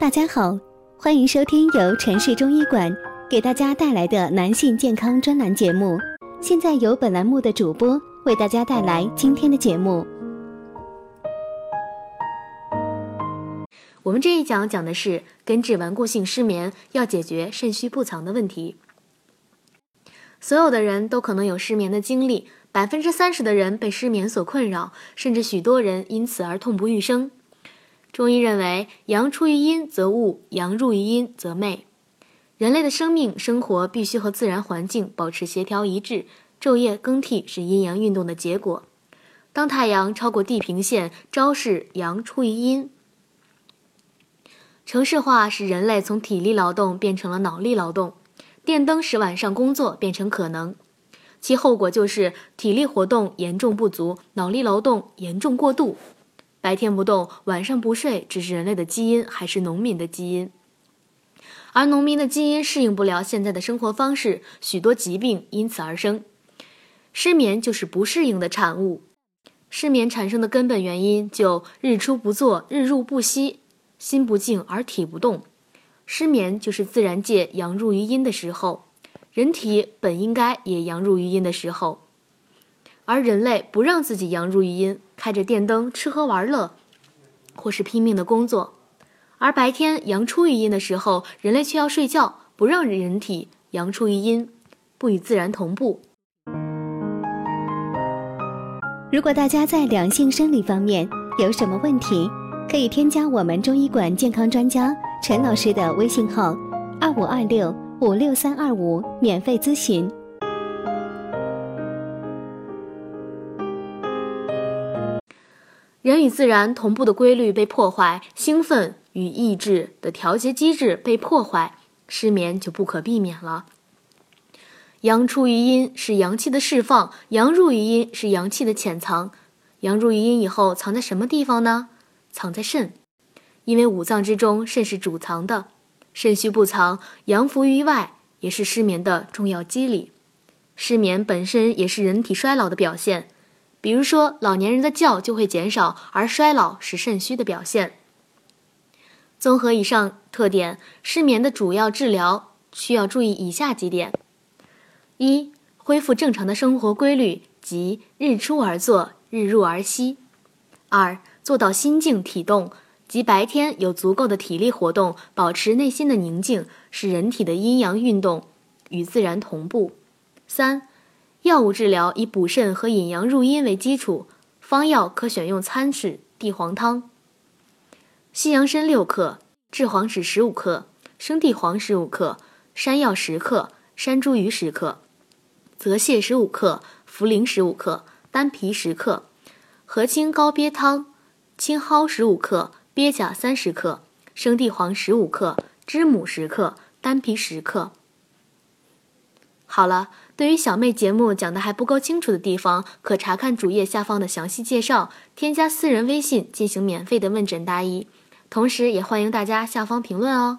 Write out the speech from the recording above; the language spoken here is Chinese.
大家好，欢迎收听由城市中医馆给大家带来的男性健康专栏节目。现在由本栏目的主播为大家带来今天的节目。我们这一讲讲的是根治顽固性失眠，要解决肾虚不藏的问题。所有的人都可能有失眠的经历，百分之三十的人被失眠所困扰，甚至许多人因此而痛不欲生。中医认为，阳出于阴则物，阳入于阴则寐。人类的生命生活必须和自然环境保持协调一致，昼夜更替是阴阳运动的结果。当太阳超过地平线，昭示阳出于阴。城市化使人类从体力劳动变成了脑力劳动，电灯使晚上工作变成可能，其后果就是体力活动严重不足，脑力劳动严重过度。白天不动，晚上不睡，只是人类的基因，还是农民的基因。而农民的基因适应不了现在的生活方式，许多疾病因此而生。失眠就是不适应的产物。失眠产生的根本原因就日出不作，日入不息。心不静而体不动，失眠就是自然界阳入于阴的时候，人体本应该也阳入于阴的时候，而人类不让自己阳入于阴，开着电灯吃喝玩乐，或是拼命的工作，而白天阳出于阴的时候，人类却要睡觉，不让人体阳出于阴，不与自然同步。如果大家在两性生理方面有什么问题，可以添加我们中医馆健康专家陈老师的微信号：二五二六五六三二五，免费咨询。人与自然同步的规律被破坏，兴奋与抑制的调节机制被破坏，失眠就不可避免了。阳出于阴是阳气的释放，阳入于阴是阳气的潜藏。阳入于阴以后，藏在什么地方呢？藏在肾，因为五脏之中肾是主藏的，肾虚不藏，阳浮于外，也是失眠的重要机理。失眠本身也是人体衰老的表现，比如说老年人的觉就会减少，而衰老是肾虚的表现。综合以上特点，失眠的主要治疗需要注意以下几点：一、恢复正常的生活规律，即日出而作，日入而息；二、做到心静体动，即白天有足够的体力活动，保持内心的宁静，使人体的阴阳运动与自然同步。三、药物治疗以补肾和引阳入阴为基础，方药可选用参使地黄汤。西洋参六克，炙黄芪十五克，生地黄十五克，山药十克，山茱萸十克，泽泻十五克，茯苓十五克，丹皮十克，和清高鳖汤。青蒿十五克，鳖甲三十克，生地黄十五克，知母十克，丹皮十克。好了，对于小妹节目讲的还不够清楚的地方，可查看主页下方的详细介绍，添加私人微信进行免费的问诊答疑，同时也欢迎大家下方评论哦。